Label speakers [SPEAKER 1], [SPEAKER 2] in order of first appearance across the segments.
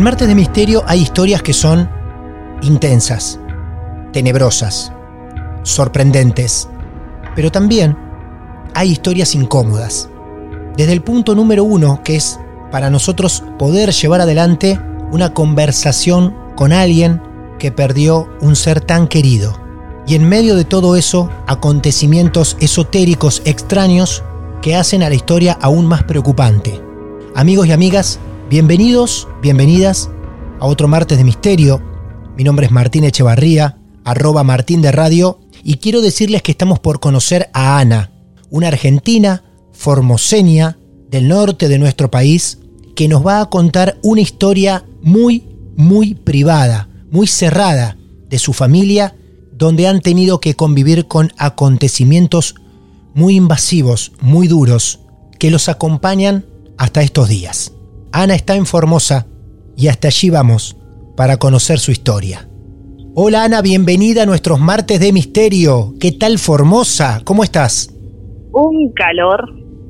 [SPEAKER 1] En Martes de Misterio hay historias que son intensas, tenebrosas, sorprendentes, pero también hay historias incómodas. Desde el punto número uno, que es para nosotros poder llevar adelante una conversación con alguien que perdió un ser tan querido. Y en medio de todo eso, acontecimientos esotéricos extraños que hacen a la historia aún más preocupante. Amigos y amigas, Bienvenidos, bienvenidas a otro martes de misterio. Mi nombre es Martín Echevarría, arroba Martín de Radio, y quiero decirles que estamos por conocer a Ana, una argentina formoseña del norte de nuestro país, que nos va a contar una historia muy, muy privada, muy cerrada de su familia, donde han tenido que convivir con acontecimientos muy invasivos, muy duros, que los acompañan hasta estos días. Ana está en Formosa y hasta allí vamos para conocer su historia. Hola Ana, bienvenida a nuestros martes de misterio. ¿Qué tal Formosa? ¿Cómo estás?
[SPEAKER 2] Un calor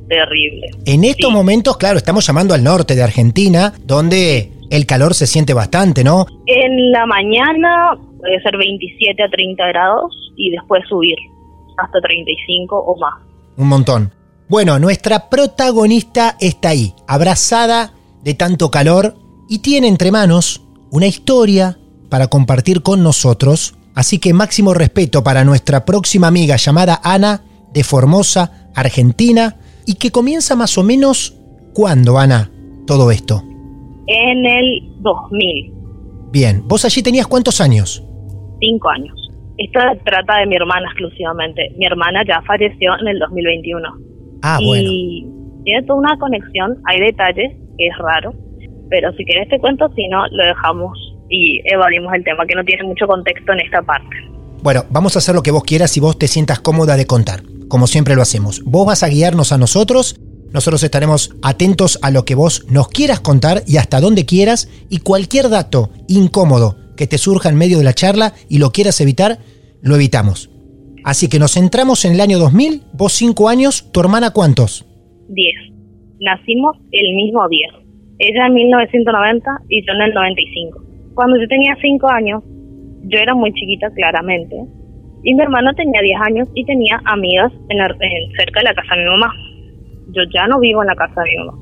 [SPEAKER 2] terrible.
[SPEAKER 1] En estos momentos, claro, estamos llamando al norte de Argentina, donde el calor se siente bastante, ¿no?
[SPEAKER 2] En la mañana puede ser 27 a 30 grados y después subir hasta 35 o más.
[SPEAKER 1] Un montón. Bueno, nuestra protagonista está ahí, abrazada de tanto calor y tiene entre manos una historia para compartir con nosotros. Así que máximo respeto para nuestra próxima amiga llamada Ana de Formosa, Argentina, y que comienza más o menos ¿cuándo, Ana, todo esto?
[SPEAKER 2] En el 2000.
[SPEAKER 1] Bien, ¿vos allí tenías cuántos años?
[SPEAKER 2] Cinco años. Esto trata de mi hermana exclusivamente. Mi hermana ya falleció en el 2021.
[SPEAKER 1] Ah,
[SPEAKER 2] y
[SPEAKER 1] bueno.
[SPEAKER 2] Tiene toda una conexión, hay detalles es raro. Pero si quieres te cuento, si no, lo dejamos y evadimos el tema, que no tiene mucho contexto en esta parte.
[SPEAKER 1] Bueno, vamos a hacer lo que vos quieras y vos te sientas cómoda de contar, como siempre lo hacemos. Vos vas a guiarnos a nosotros, nosotros estaremos atentos a lo que vos nos quieras contar y hasta donde quieras, y cualquier dato incómodo que te surja en medio de la charla y lo quieras evitar, lo evitamos. Así que nos centramos en el año 2000, vos 5 años, tu hermana cuántos?
[SPEAKER 2] 10 nacimos el mismo día. Ella en 1990 y yo en el 95. Cuando yo tenía 5 años, yo era muy chiquita claramente, y mi hermano tenía 10 años y tenía amigas en, cerca de la casa de mi mamá. Yo ya no vivo en la casa de mi mamá.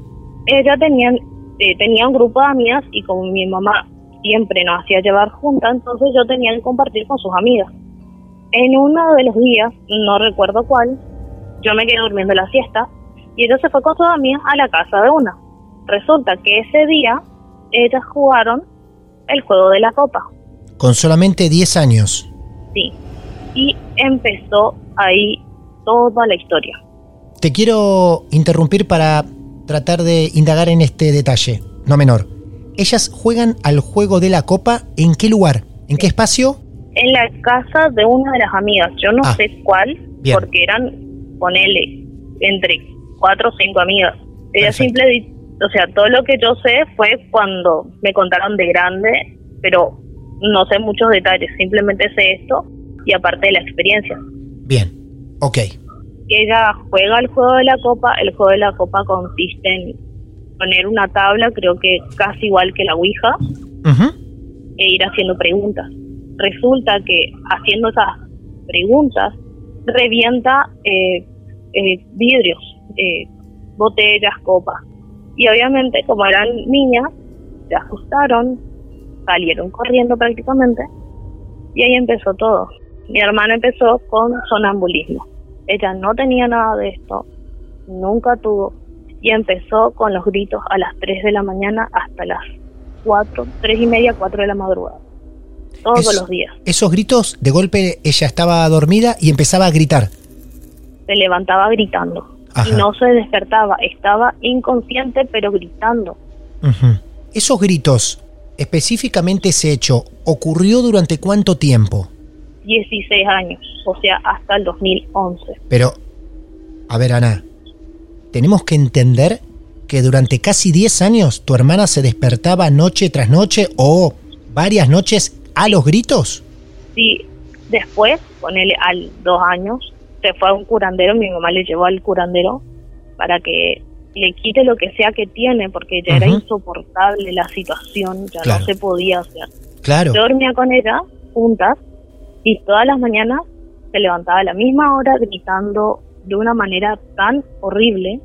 [SPEAKER 2] Ella tenía, eh, tenía un grupo de amigas y como mi mamá siempre nos hacía llevar juntas, entonces yo tenía que compartir con sus amigas. En uno de los días, no recuerdo cuál, yo me quedé durmiendo la siesta y se fue con sus amigas a la casa de una. Resulta que ese día ellas jugaron el juego de la copa.
[SPEAKER 1] Con solamente 10 años.
[SPEAKER 2] Sí. Y empezó ahí toda la historia.
[SPEAKER 1] Te quiero interrumpir para tratar de indagar en este detalle, no menor. Ellas juegan al juego de la copa en qué lugar, en qué espacio?
[SPEAKER 2] En la casa de una de las amigas. Yo no ah, sé cuál, porque eran, ponele, entre cuatro o cinco amigas. Ella simple, o sea, todo lo que yo sé fue cuando me contaron de grande, pero no sé muchos detalles, simplemente sé esto y aparte de la experiencia.
[SPEAKER 1] Bien, ok.
[SPEAKER 2] Ella juega el juego de la copa, el juego de la copa consiste en poner una tabla, creo que casi igual que la Ouija, e ir haciendo preguntas. Resulta que haciendo esas preguntas revienta eh, eh, vidrios, eh, botellas, copas. Y obviamente, como eran niñas, se asustaron, salieron corriendo prácticamente, y ahí empezó todo. Mi hermana empezó con sonambulismo. Ella no tenía nada de esto, nunca tuvo, y empezó con los gritos a las 3 de la mañana hasta las 4, 3 y media, 4 de la madrugada. Todos
[SPEAKER 1] Es-
[SPEAKER 2] los días.
[SPEAKER 1] Esos gritos, de golpe ella estaba dormida y empezaba a gritar.
[SPEAKER 2] Se levantaba gritando.
[SPEAKER 1] Ajá.
[SPEAKER 2] Y no se despertaba, estaba inconsciente pero gritando.
[SPEAKER 1] Ujú. Esos gritos, específicamente ese hecho, ¿ocurrió durante cuánto tiempo?
[SPEAKER 2] 16 años, o sea, hasta el 2011.
[SPEAKER 1] Pero, a ver, Ana, tenemos que entender que durante casi 10 años tu hermana se despertaba noche tras noche o varias noches a los gritos.
[SPEAKER 2] Sí, después, ponele al dos años, se fue a un curandero, mi mamá le llevó al curandero para que le quite lo que sea que tiene, porque ya era insoportable la situación, ya
[SPEAKER 1] Claro.
[SPEAKER 2] no se podía hacer.
[SPEAKER 1] Claro.
[SPEAKER 2] Yo dormía con ella juntas y todas las mañanas se levantaba a la misma hora gritando de una manera tan horrible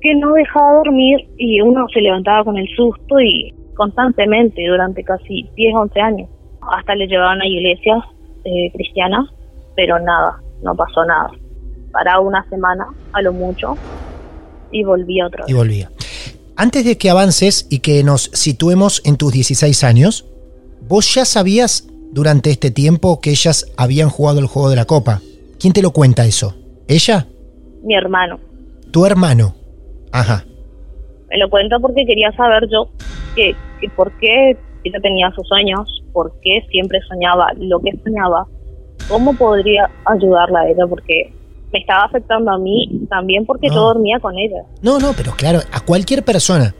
[SPEAKER 2] que no dejaba dormir y uno se levantaba con el susto y constantemente durante casi 10, 11 años. Hasta le llevaban a iglesias eh, cristianas, pero nada, no pasó nada. Paraba una semana a lo mucho y volvía otra vez.
[SPEAKER 1] Y volvía. Antes de que avances y que nos situemos en tus 16 años, ¿vos ya sabías durante este tiempo que ellas habían jugado el juego de la copa? ¿Quién te lo cuenta eso? ¿Ella?
[SPEAKER 2] Mi hermano.
[SPEAKER 1] ¿Tu hermano? Ajá.
[SPEAKER 2] Me lo cuenta porque quería saber yo que, que por qué ella tenía sus sueños, por qué siempre soñaba lo que soñaba, cómo podría ayudarla a ella, porque me estaba afectando a mí también porque
[SPEAKER 1] No.
[SPEAKER 2] yo dormía con ella.
[SPEAKER 1] No, no, pero claro, a cualquier persona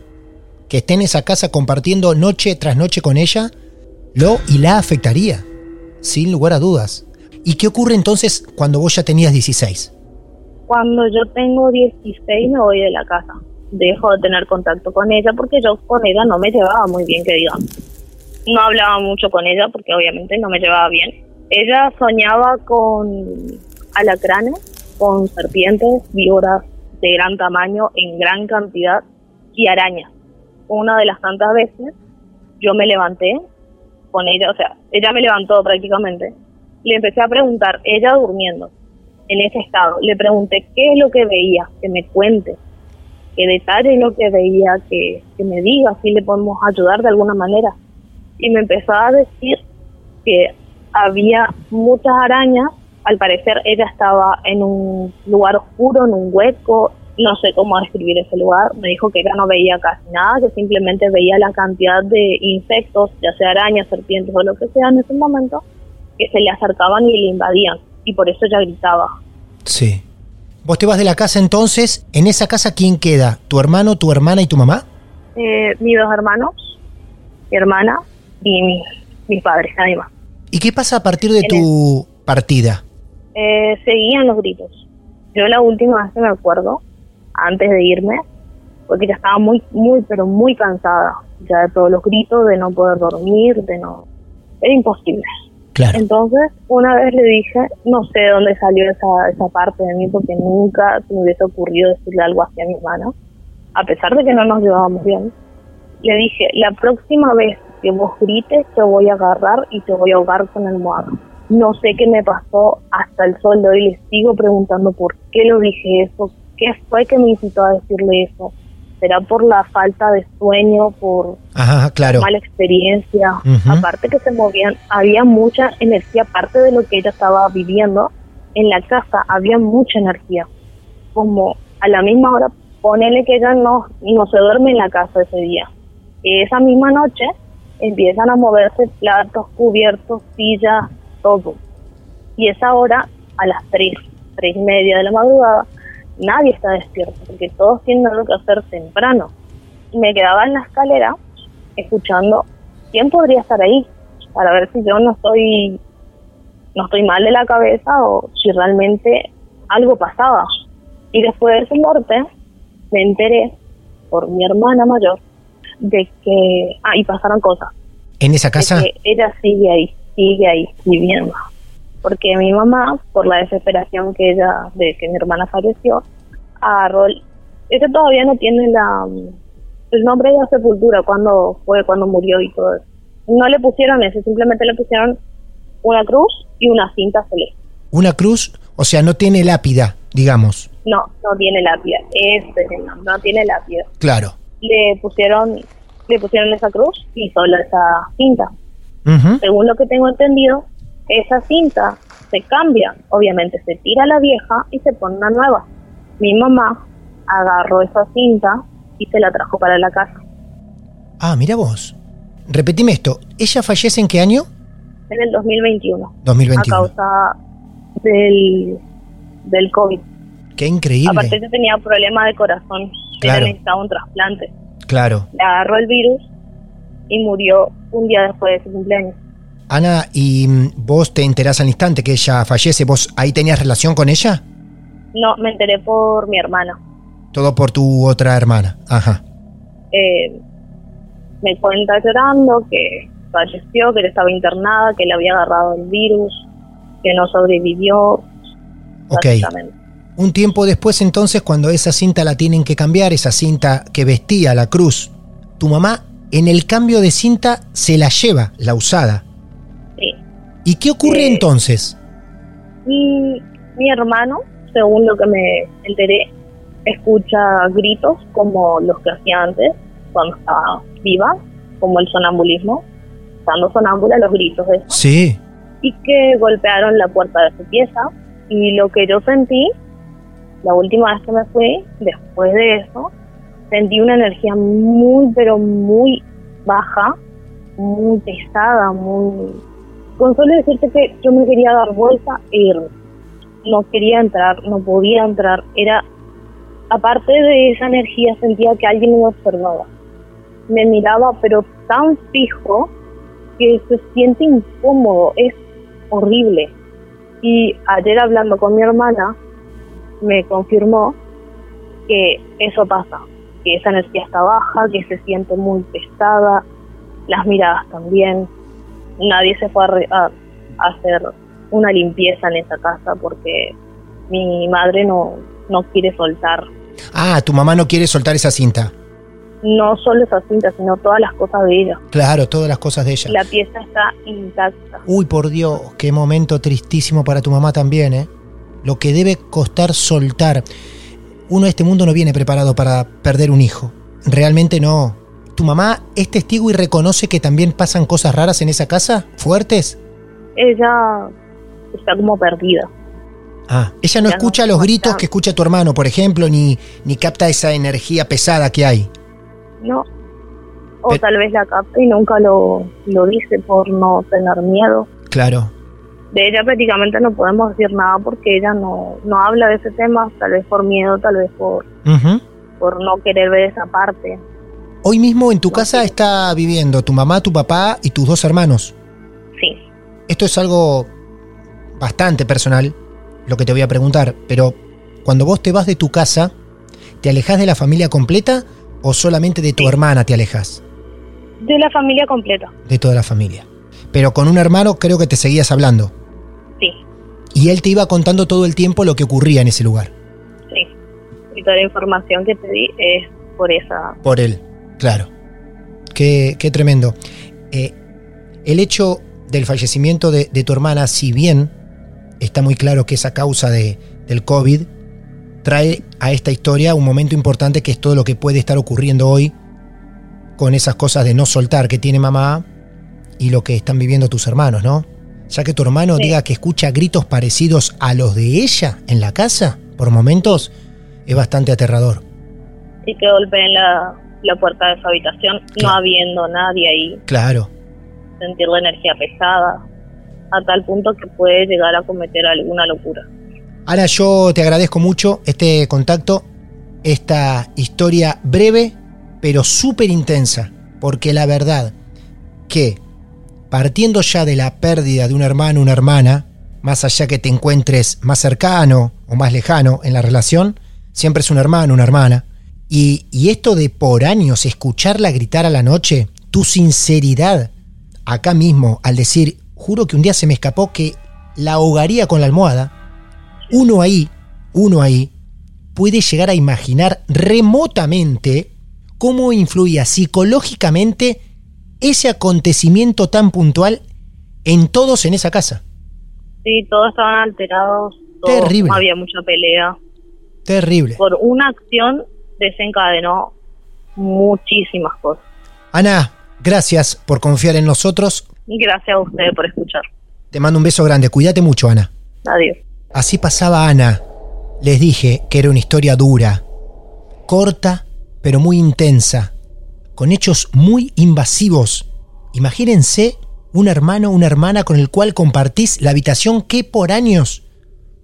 [SPEAKER 1] que esté en esa casa compartiendo noche tras noche con ella, lo y la afectaría, sin lugar a dudas. ¿Y qué ocurre entonces cuando vos ya tenías 16?
[SPEAKER 2] Cuando yo tengo 16 me voy de la casa. Dejo de tener contacto con ella porque yo con ella no me llevaba muy bien, que digamos. No hablaba mucho con ella porque obviamente no me llevaba bien. Ella soñaba con alacranes, con serpientes, víboras de gran tamaño en gran cantidad y arañas. Una de las tantas veces yo me levanté con ella, o sea, ella me levantó prácticamente. Le empecé a preguntar, ella durmiendo, en ese estado. Le pregunté qué es lo que veía, que me cuente, qué detalle lo que veía, que, que me diga si le podemos ayudar de alguna manera. Y me empezó a decir que había muchas arañas. Al parecer ella estaba en un lugar oscuro, en un hueco. No sé cómo describir ese lugar. Me dijo que ella no veía casi nada, que simplemente veía la cantidad de insectos, ya sea arañas, serpientes o lo que sea en ese momento, que se le acercaban y le invadían. Y por eso ella gritaba.
[SPEAKER 1] Sí. Vos te vas de la casa entonces, en esa casa ¿quién queda? ¿Tu hermano, tu hermana y tu mamá?
[SPEAKER 2] Eh, mis dos hermanos, mi hermana y mi- mis padres, nadie más.
[SPEAKER 1] ¿Y qué pasa a partir de tu partida?
[SPEAKER 2] Eh, seguían los gritos. Yo la última vez que me acuerdo, antes de irme, porque ya estaba muy, muy, pero muy cansada ya de todos los gritos, de no poder dormir, de no... Era imposible.
[SPEAKER 1] Claro.
[SPEAKER 2] Entonces, una vez le dije, no sé de dónde salió esa, esa parte de mí, porque nunca se me hubiese ocurrido decirle algo así a mi hermana, a pesar de que no nos llevábamos bien. Le dije, la próxima vez que vos grites, te voy a agarrar y te voy a ahogar con el almohada. No sé qué me pasó hasta el sol de hoy, le sigo preguntando por qué lo dije eso, qué fue que me incitó a decirle eso. ¿Será por la falta de sueño, por
[SPEAKER 1] Ajá, claro.
[SPEAKER 2] mala experiencia.
[SPEAKER 1] Ujú.
[SPEAKER 2] Aparte que se movían, había mucha energía, aparte de lo que ella estaba viviendo, en la casa había mucha energía. Como a la misma hora, ponele que ella no, no se duerme en la casa ese día. Esa misma noche empiezan a moverse platos, cubiertos, sillas, todo. Y esa hora, a las 3, 3 y media de la madrugada, nadie está despierto, porque todos tienen algo que hacer temprano. Y me quedaba en la escalera escuchando quién podría estar ahí. para ver si yo no estoy no estoy mal de la cabeza o si realmente algo pasaba. Y después de ese muerte me enteré por mi hermana mayor de que ahí pasaron cosas.
[SPEAKER 1] ¿En esa casa?
[SPEAKER 2] que ella sigue ahí, sigue ahí viviendo. Porque mi mamá, por la desesperación que ella, de que mi hermana falleció, agarró, el- ella todavía no tiene la el nombre de la sepultura, cuando fue, cuando murió y todo eso. No le pusieron eso, simplemente le pusieron una cruz y una cinta celeste.
[SPEAKER 1] Una cruz, o sea, no tiene lápida, digamos.
[SPEAKER 2] No, no tiene lápida, ese es el nombre, no tiene lápida.
[SPEAKER 1] Claro.
[SPEAKER 2] Le pusieron, le pusieron esa cruz y solo esa cinta. Según lo que tengo entendido, esa cinta se cambia. Obviamente se tira la vieja y se pone una nueva. Mi mamá agarró esa cinta y se la trajo para la casa.
[SPEAKER 1] Ah, mira vos. Repetime esto. ¿Ella fallece en qué año?
[SPEAKER 2] En el 2021.
[SPEAKER 1] 2021.
[SPEAKER 2] A causa del, del COVID.
[SPEAKER 1] Qué increíble.
[SPEAKER 2] Aparte ella tenía problemas de corazón.
[SPEAKER 1] Claro.
[SPEAKER 2] Ella necesitaba un trasplante.
[SPEAKER 1] Claro.
[SPEAKER 2] Le agarró el virus y murió un día después de su cumpleaños.
[SPEAKER 1] Ana, ¿y mm, vos te enterás al instante que ella fallece? ¿Vos ahí tenías relación con ella?
[SPEAKER 2] No, me enteré por mi hermana.
[SPEAKER 1] Todo por tu otra hermana. Ajá.
[SPEAKER 2] eh, me cuenta llorando que falleció, que él estaba internada, que le había agarrado el virus, que no sobrevivió.
[SPEAKER 1] Ok. Un tiempo después entonces, cuando esa cinta la tienen que cambiar, esa cinta que vestía la cruz, tu mamá en el cambio de cinta se la lleva, la usada.
[SPEAKER 2] Sí.
[SPEAKER 1] ¿Y qué ocurre
[SPEAKER 2] Eh,
[SPEAKER 1] entonces?
[SPEAKER 2] Y mi hermano, según lo que me enteré, escucha gritos como los que hacía antes, cuando estaba viva, como el sonambulismo, estando sonámbula, los gritos de
[SPEAKER 1] Sí.
[SPEAKER 2] y que golpearon la puerta de su pieza. Y lo que yo sentí, la última vez que me fui, después de eso, sentí una energía muy, pero muy baja, muy pesada, muy... Con solo decirte que yo me quería dar vuelta e irme. No quería entrar, no podía entrar. Era, aparte de esa energía, sentía que alguien me observaba. Me miraba, pero tan fijo que se siente incómodo, es horrible. Y ayer hablando con mi hermana, me confirmó que eso pasa, que esa energía está baja, que se siente muy pesada, las miradas también. Nadie se fue a, re- a- a hacer una limpieza en esa casa porque mi madre no, no quiere soltar
[SPEAKER 1] Ah, tu mamá no quiere soltar esa cinta.
[SPEAKER 2] no solo esa cinta, sino todas las cosas de ella.
[SPEAKER 1] Claro, todas las cosas de ella.
[SPEAKER 2] La pieza está intacta.
[SPEAKER 1] Uy, por Dios, qué momento tristísimo para tu mamá también, ¿eh? Lo que debe costar soltar. Uno de este mundo no viene preparado para perder un hijo. Realmente no. ¿Tu mamá es testigo y reconoce que también pasan cosas raras en esa casa? ¿Fuertes?
[SPEAKER 2] Ella está como perdida.
[SPEAKER 1] Ah, ella no escucha los gritos que escucha tu hermano, por ejemplo, ni, ni capta esa energía pesada que hay.
[SPEAKER 2] No. O
[SPEAKER 1] Pero-
[SPEAKER 2] tal vez la capta y nunca lo, lo dice por no tener miedo.
[SPEAKER 1] Claro.
[SPEAKER 2] De ella prácticamente no podemos decir nada porque ella no, no habla de ese tema, tal vez por miedo, tal vez por, por no querer ver esa parte.
[SPEAKER 1] Hoy mismo en tu casa está viviendo tu mamá, tu papá y tus dos hermanos.
[SPEAKER 2] Sí.
[SPEAKER 1] Esto es algo bastante personal, lo que te voy a preguntar, pero cuando vos te vas de tu casa, ¿te alejas de la familia completa o solamente de tu
[SPEAKER 2] Sí.
[SPEAKER 1] hermana te alejas?
[SPEAKER 2] De la familia completa.
[SPEAKER 1] De toda la familia. Pero con un hermano creo que te seguías hablando. Y él te iba contando todo el tiempo lo que ocurría en ese lugar.
[SPEAKER 2] sí. Y toda la información que te di es por esa...
[SPEAKER 1] Por él, claro. Qué, qué tremendo. Eh, el hecho del fallecimiento de, de tu hermana, si bien está muy claro que es a causa de, del COVID, trae a esta historia un momento importante que es todo lo que puede estar ocurriendo hoy con esas cosas de no soltar que tiene mamá y lo que están viviendo tus hermanos, ¿no? Ya que tu hermano
[SPEAKER 2] Sí.
[SPEAKER 1] diga que escucha gritos parecidos a los de ella en la casa, por momentos, es bastante aterrador.
[SPEAKER 2] Y que golpeen la, la puerta de su habitación, no
[SPEAKER 1] Claro.
[SPEAKER 2] habiendo nadie ahí.
[SPEAKER 1] Claro,
[SPEAKER 2] sentir la energía pesada, a tal punto que puede llegar a cometer alguna locura.
[SPEAKER 1] Ana, yo te agradezco mucho este contacto, esta historia breve, pero súper intensa, porque la verdad que partiendo ya de la pérdida de un hermano una hermana, más allá que te encuentres más cercano o más lejano en la relación, siempre es un hermano, una hermana. Y, y esto de por años escucharla gritar a la noche, tu sinceridad acá mismo al decir, juro que un día se me escapó que la ahogaría con la almohada, uno ahí, uno ahí, puede llegar a imaginar remotamente cómo influía psicológicamente ese acontecimiento tan puntual en todos en esa casa.
[SPEAKER 2] Sí, todos estaban alterados.
[SPEAKER 1] Terrible.
[SPEAKER 2] había mucha pelea.
[SPEAKER 1] Terrible.
[SPEAKER 2] Por una acción desencadenó muchísimas cosas.
[SPEAKER 1] Ana, gracias por confiar en nosotros.
[SPEAKER 2] Y gracias a ustedes por escuchar.
[SPEAKER 1] Te mando un beso grande. Cuídate mucho, Ana.
[SPEAKER 2] Adiós.
[SPEAKER 1] Así pasaba Ana. Les dije que era una historia dura, corta, pero muy intensa, con hechos muy invasivos. Imagínense un hermano o una hermana con el cual compartís la habitación que por años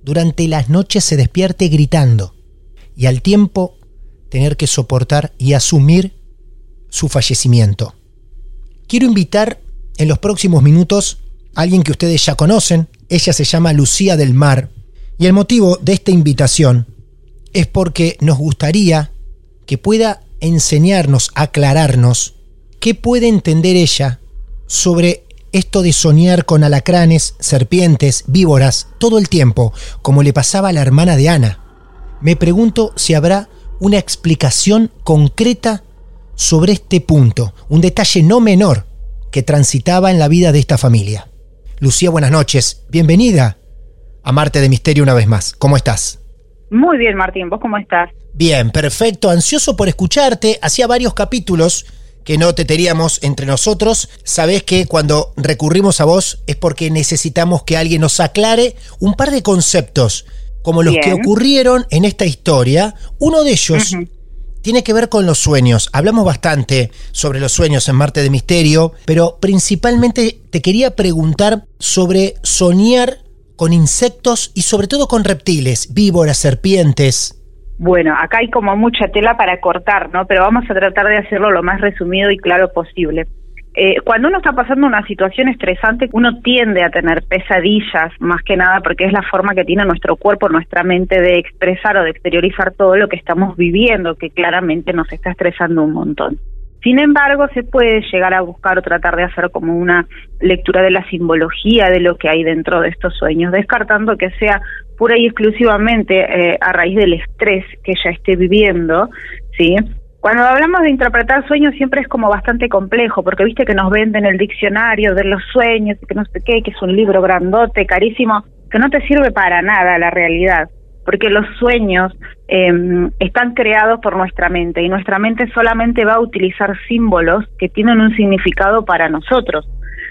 [SPEAKER 1] durante las noches se despierte gritando y al tiempo tener que soportar y asumir su fallecimiento. Quiero invitar en los próximos minutos a alguien que ustedes ya conocen. Ella se llama Lucía del Mar. Y el motivo de esta invitación es porque nos gustaría que pueda enseñarnos, aclararnos, qué puede entender ella sobre esto de soñar con alacranes, serpientes, víboras, todo el tiempo, como le pasaba a la hermana de Ana. Me pregunto si habrá una explicación concreta sobre este punto, un detalle no menor que transitaba en la vida de esta familia. Lucía, buenas noches, bienvenida a Marte de Misterio una vez más. ¿Cómo estás?
[SPEAKER 3] Muy bien, Martín, ¿vos cómo estás?
[SPEAKER 1] Bien, perfecto, ansioso por escucharte. Hacía varios capítulos que no te teníamos entre nosotros. Sabés que cuando recurrimos a vos es porque necesitamos que alguien nos aclare un par de conceptos, como los que ocurrieron en esta historia. Uno de ellos tiene que ver con los sueños. Hablamos bastante sobre los sueños en Marte de Misterio, pero principalmente te quería preguntar sobre soñar con insectos y sobre todo con reptiles, víboras, serpientes.
[SPEAKER 3] Bueno, acá hay como mucha tela para cortar, ¿no? Pero vamos a tratar de hacerlo lo más resumido y claro posible. Eh, cuando uno está pasando una situación estresante, uno tiende a tener pesadillas, más que nada porque es la forma que tiene nuestro cuerpo, nuestra mente de expresar o de exteriorizar todo lo que estamos viviendo, que claramente nos está estresando un montón. Sin embargo, se puede llegar a buscar o tratar de hacer como una lectura de la simbología de lo que hay dentro de estos sueños, descartando que sea pura y exclusivamente eh, a raíz del estrés que ella esté viviendo, ¿sí? Cuando hablamos de interpretar sueños siempre es como bastante complejo, porque viste que nos venden el diccionario de los sueños, que no sé qué, que es un libro grandote, carísimo, que no te sirve para nada la realidad, porque los sueños eh, están creados por nuestra mente y nuestra mente solamente va a utilizar símbolos que tienen un significado para nosotros.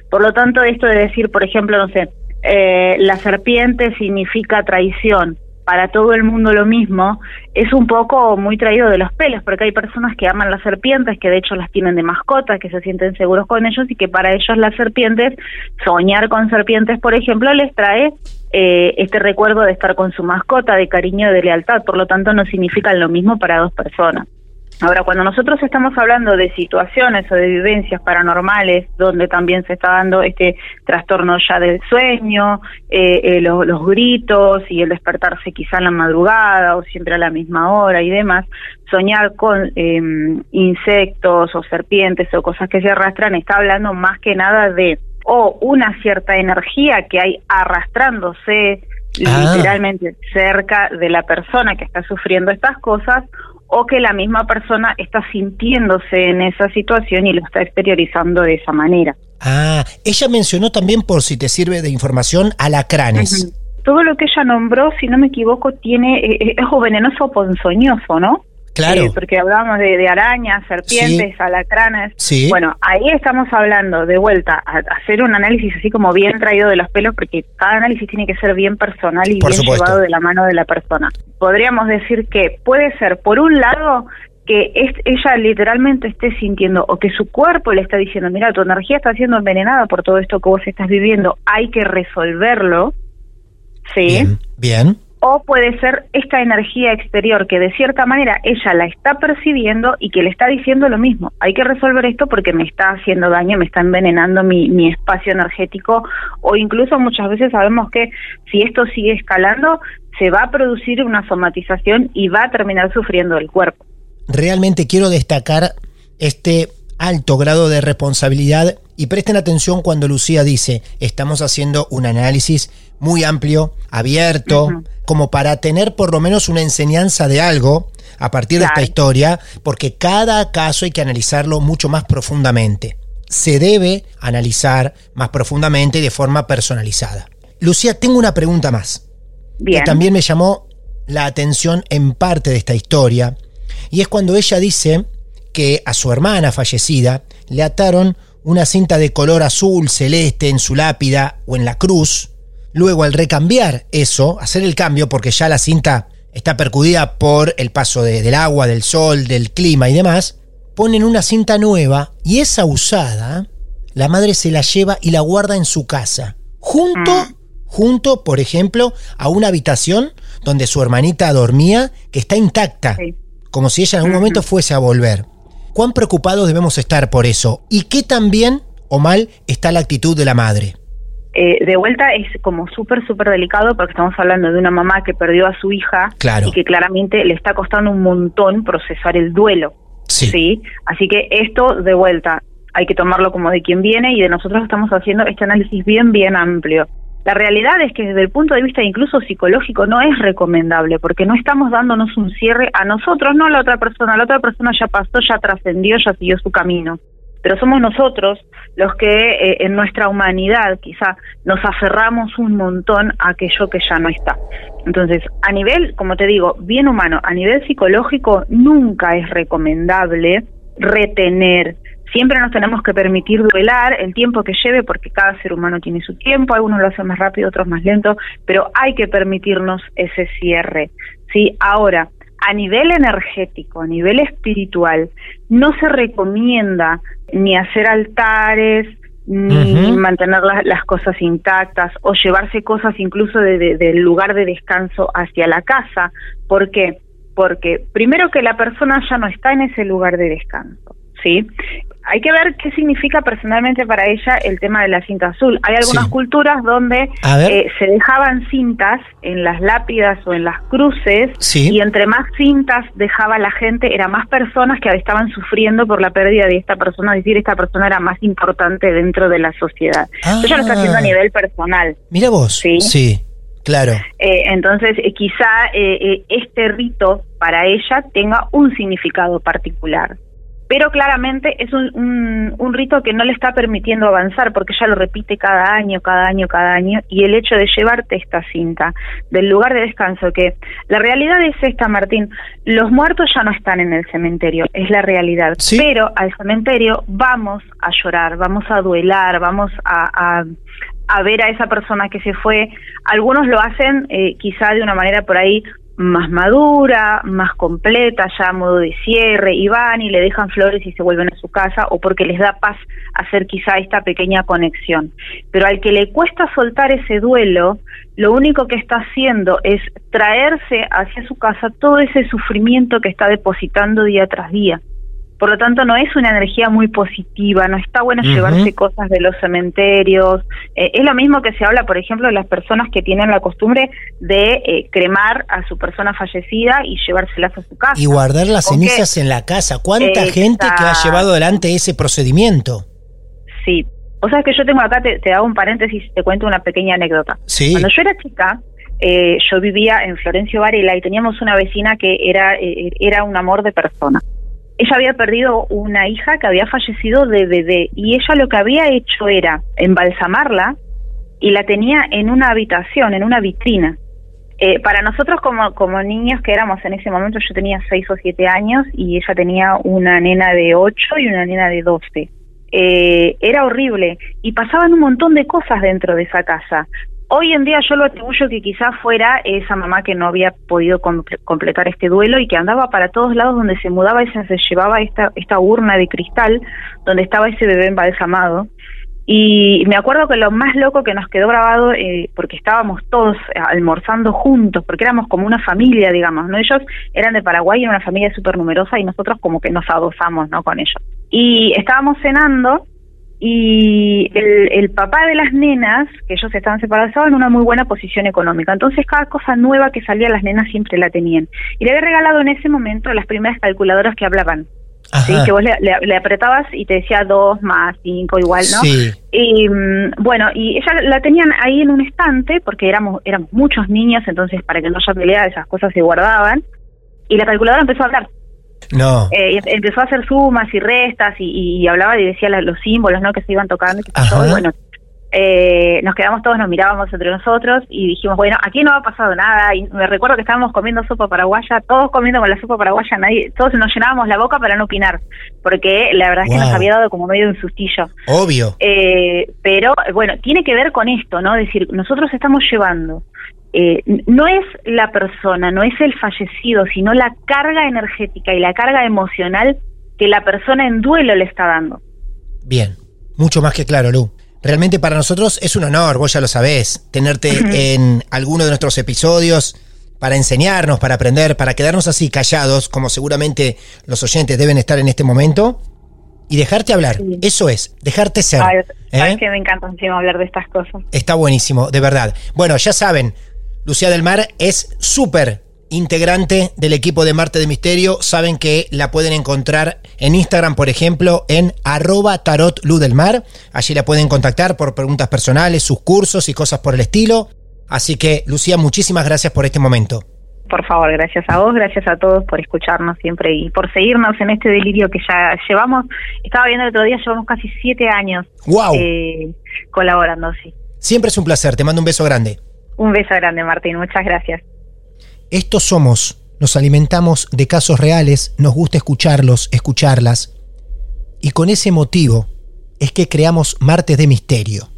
[SPEAKER 3] Por lo tanto, esto de decir, por ejemplo, no sé, eh, la serpiente significa traición, para todo el mundo lo mismo, es un poco muy traído de los pelos, porque hay personas que aman las serpientes, que de hecho las tienen de mascotas, que se sienten seguros con ellos y que para ellos las serpientes, soñar con serpientes, por ejemplo, les trae eh, este recuerdo de estar con su mascota, de cariño, de lealtad, por lo tanto no significan lo mismo para dos personas. Ahora, cuando nosotros estamos hablando de situaciones o de vivencias paranormales, donde también se está dando este trastorno ya del sueño, eh, eh, lo- los gritos y el despertarse quizá en la madrugada o siempre a la misma hora y demás, soñar con eh, insectos o serpientes o cosas que se arrastran, está hablando más que nada de o una cierta energía que hay arrastrándose
[SPEAKER 1] Ah.
[SPEAKER 3] literalmente cerca de la persona que está sufriendo estas cosas o que la misma persona está sintiéndose en esa situación y lo está exteriorizando de esa manera.
[SPEAKER 1] Ah, ella mencionó también, por si te sirve de información, alacranes.
[SPEAKER 3] Ujú. Todo lo que ella nombró, si no me equivoco, tiene eh, eh, es o venenoso o ponzoñoso, ¿no?
[SPEAKER 1] Claro.
[SPEAKER 3] Eh, porque hablábamos de, de arañas, serpientes, alacranes.
[SPEAKER 1] Sí.
[SPEAKER 3] Bueno, ahí estamos hablando de vuelta a, a hacer un análisis así como bien traído de los pelos, porque cada análisis tiene que ser bien personal y
[SPEAKER 1] Por
[SPEAKER 3] bien
[SPEAKER 1] supuesto.
[SPEAKER 3] llevado de la mano de la persona. Podríamos decir que puede ser, por un lado, que es, ella literalmente esté sintiendo o que su cuerpo le está diciendo, mira, tu energía está siendo envenenada por todo esto que vos estás viviendo, hay que resolverlo, ¿sí?
[SPEAKER 1] Bien, bien.
[SPEAKER 3] O puede ser esta energía exterior que de cierta manera ella la está percibiendo y que le está diciendo lo mismo. Hay que resolver esto porque me está haciendo daño, me está envenenando mi, mi espacio energético o incluso muchas veces sabemos que si esto sigue escalando se va a producir una somatización y va a terminar sufriendo el cuerpo.
[SPEAKER 1] Realmente quiero destacar este alto grado de responsabilidad y presten atención cuando Lucía dice, estamos haciendo un análisis muy amplio, abierto, como para tener por lo menos una enseñanza de algo a partir de esta historia, porque cada caso hay que analizarlo mucho más profundamente. Se debe analizar más profundamente y de forma personalizada. Lucía, tengo una pregunta más. Que también me llamó la atención en parte de esta historia, y es cuando ella dice que a su hermana fallecida le ataron una cinta de color azul celeste en su lápida o en la cruz. Luego al recambiar eso, hacer el cambio porque ya la cinta está percudida por el paso del agua, del sol, del clima y demás, ponen una cinta nueva y esa usada, la madre se la lleva y la guarda en su casa, junto, mm. junto, por ejemplo, a una habitación donde su hermanita dormía, que está intacta, como si ella en algún momento fuese a volver cuán preocupados debemos estar por eso y qué tan bien o mal está la actitud de la madre.
[SPEAKER 3] Eh, de vuelta es como súper, súper delicado porque estamos hablando de una mamá que perdió a su hija y que claramente le está costando un montón procesar el duelo. Sí. Así que esto de vuelta hay que tomarlo como de quien viene y de nosotros estamos haciendo este análisis bien, bien amplio. La realidad es que desde el punto de vista incluso psicológico no es recomendable porque no estamos dándonos un cierre a nosotros, no a la otra persona. La otra persona ya pasó, ya trascendió, ya siguió su camino. Pero somos nosotros los que eh, en nuestra humanidad quizá nos aferramos un montón a aquello que ya no está. Entonces, a nivel, como te digo, bien humano, a nivel psicológico, nunca es recomendable retener, Siempre nos tenemos que permitir duelar el tiempo que lleve porque cada ser humano tiene su tiempo, algunos lo hacen más rápido, otros más lento, pero hay que permitirnos ese cierre. ¿sí? Ahora, a nivel energético, a nivel espiritual, no se recomienda ni hacer altares, ni mantener las, cosas intactas o llevarse cosas incluso del lugar de descanso hacia la casa. ¿Por qué? Porque primero que la persona ya no está en ese lugar de descanso. ¿Sí? hay que ver qué significa personalmente para ella el tema de la cinta azul. Hay algunas culturas donde eh, se dejaban cintas en las lápidas o en las cruces y entre más cintas dejaba la gente, eran más personas que estaban sufriendo por la pérdida de esta persona, es decir, esta persona era más importante dentro de la sociedad. ella lo está haciendo a ah. nivel personal.
[SPEAKER 1] Mira vos. Sí. Sí. Claro.
[SPEAKER 3] Eh, entonces, eh, quizá este rito para ella tenga un significado particular pero claramente es un, un, rito que no le está permitiendo avanzar porque ya lo repite cada año, cada año, cada año y el hecho de llevarte esta cinta del lugar de descanso que la realidad es esta Martín, los muertos ya no están en el cementerio, es la realidad, pero al cementerio vamos a llorar, vamos a duelar, vamos a, a, ver a esa persona que se fue, algunos lo hacen eh, quizá de una manera por ahí más madura, más completa, ya a modo de cierre, y van y le dejan flores y se vuelven a su casa, o porque les da paz hacer quizá esta pequeña conexión. Pero al que le cuesta soltar ese duelo, lo único que está haciendo es traerse hacia su casa todo ese sufrimiento que está depositando día tras día. Por lo tanto, no es una energía muy positiva, no está bueno llevarse cosas de los cementerios. Eh, es lo mismo que se habla, por ejemplo, de las personas que tienen la costumbre de eh, cremar a su persona fallecida y llevárselas a su casa.
[SPEAKER 1] Y guardar las cenizas en la casa. ¿Cuánta gente que ha llevado adelante ese procedimiento?
[SPEAKER 3] Sí. O sea, que yo tengo acá, te, hago un paréntesis, te cuento una pequeña anécdota.
[SPEAKER 1] Sí.
[SPEAKER 3] Cuando yo era chica, eh, yo vivía en Florencio Varela y teníamos una vecina que era, era un amor de persona ella había perdido una hija que había fallecido de bebé y ella lo que había hecho era embalsamarla y la tenía en una habitación, en una vitrina. Eh, para nosotros como, como niños que éramos en ese momento, yo tenía seis o siete años y ella tenía una nena de ocho y una nena de doce. Eh, era horrible y pasaban un montón de cosas dentro de esa casa. Hoy en día yo lo atribuyo que quizás fuera esa mamá que no había podido completar este duelo y que andaba para todos lados donde se mudaba y se llevaba esta, esta urna de cristal donde estaba ese bebé embalsamado Y me acuerdo que lo más loco que nos quedó grabado, eh, porque estábamos todos almorzando juntos, porque éramos como una familia, digamos, ¿no? Ellos eran de Paraguay, era una familia súper numerosa y nosotros como que nos adosamos, ¿no? Con ellos. Y estábamos cenando y el, el, papá de las nenas, que ellos estaban separados, estaban en una muy buena posición económica. Entonces cada cosa nueva que salía las nenas siempre la tenían. Y le había regalado en ese momento las primeras calculadoras que hablaban. ¿sí? que vos le, apretabas y te decía dos más cinco igual, ¿no? Sí. Y mm, bueno, y ella la tenían ahí en un estante porque éramos éramos muchos niños, entonces para que no haya pelea esas cosas se guardaban. Y la calculadora empezó a hablar.
[SPEAKER 1] No.
[SPEAKER 3] Eh, empezó a hacer sumas y restas y, hablaba y decía los símbolos, ¿no? Que se iban tocando. Y bueno, eh, nos quedamos todos, nos mirábamos entre nosotros y dijimos, bueno, aquí no ha pasado nada. Y me recuerdo que estábamos comiendo sopa paraguaya, todos comiendo con la sopa paraguaya, nadie, todos nos llenábamos la boca para no opinar, porque la verdad es que nos había dado como medio un sustillo.
[SPEAKER 1] Obvio.
[SPEAKER 3] Eh, pero bueno, tiene que ver con esto, ¿no? Es decir, nosotros estamos llevando eh, no es la persona, no es el fallecido, sino la carga energética y la carga emocional que la persona en duelo le está dando.
[SPEAKER 1] Bien, mucho más que claro, Lu. Realmente para nosotros es un honor, vos ya lo sabés, tenerte en alguno de nuestros episodios para enseñarnos, para aprender, para quedarnos así callados, como seguramente los oyentes deben estar en este momento, y dejarte hablar. Eso es, dejarte ser.
[SPEAKER 3] ¿Eh? que me encanta encima hablar de estas cosas.
[SPEAKER 1] Está buenísimo, de verdad. Bueno, ya saben, Lucía del Mar es súper integrante del equipo de Marte de Misterio. Saben que la pueden encontrar en Instagram, por ejemplo, en arroba tarot del mar. Allí la pueden contactar por preguntas personales, sus cursos y cosas por el estilo. Así que, Lucía, muchísimas gracias por este momento.
[SPEAKER 3] Por favor, gracias a vos, gracias a todos por escucharnos siempre y por seguirnos en este delirio que ya llevamos. Estaba viendo el otro día, llevamos casi siete años
[SPEAKER 1] wow.
[SPEAKER 3] Eh, colaborando, sí.
[SPEAKER 1] Siempre es un placer, te mando un beso grande.
[SPEAKER 3] Un beso grande, Martín, muchas gracias.
[SPEAKER 1] Estos somos, nos alimentamos de casos reales, nos gusta escucharlos, escucharlas, y con ese motivo es que creamos Martes de Misterio.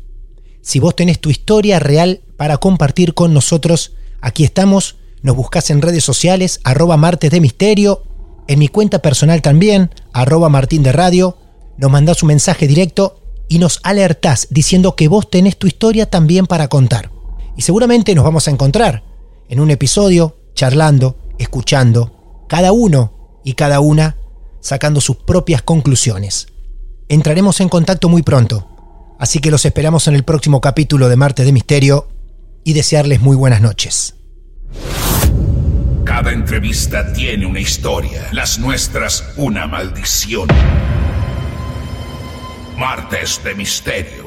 [SPEAKER 1] Si vos tenés tu historia real para compartir con nosotros, aquí estamos, nos buscas en redes sociales, arroba Martes de Misterio, en mi cuenta personal también, arroba Martín de Radio, nos mandás un mensaje directo y nos alertás diciendo que vos tenés tu historia también para contar. Y seguramente nos vamos a encontrar en un episodio charlando, escuchando, cada uno y cada una sacando sus propias conclusiones. Entraremos en contacto muy pronto, así que los esperamos en el próximo capítulo de Marte de Misterio y desearles muy buenas noches.
[SPEAKER 4] Cada entrevista tiene una historia, las nuestras una maldición. Martes de Misterio.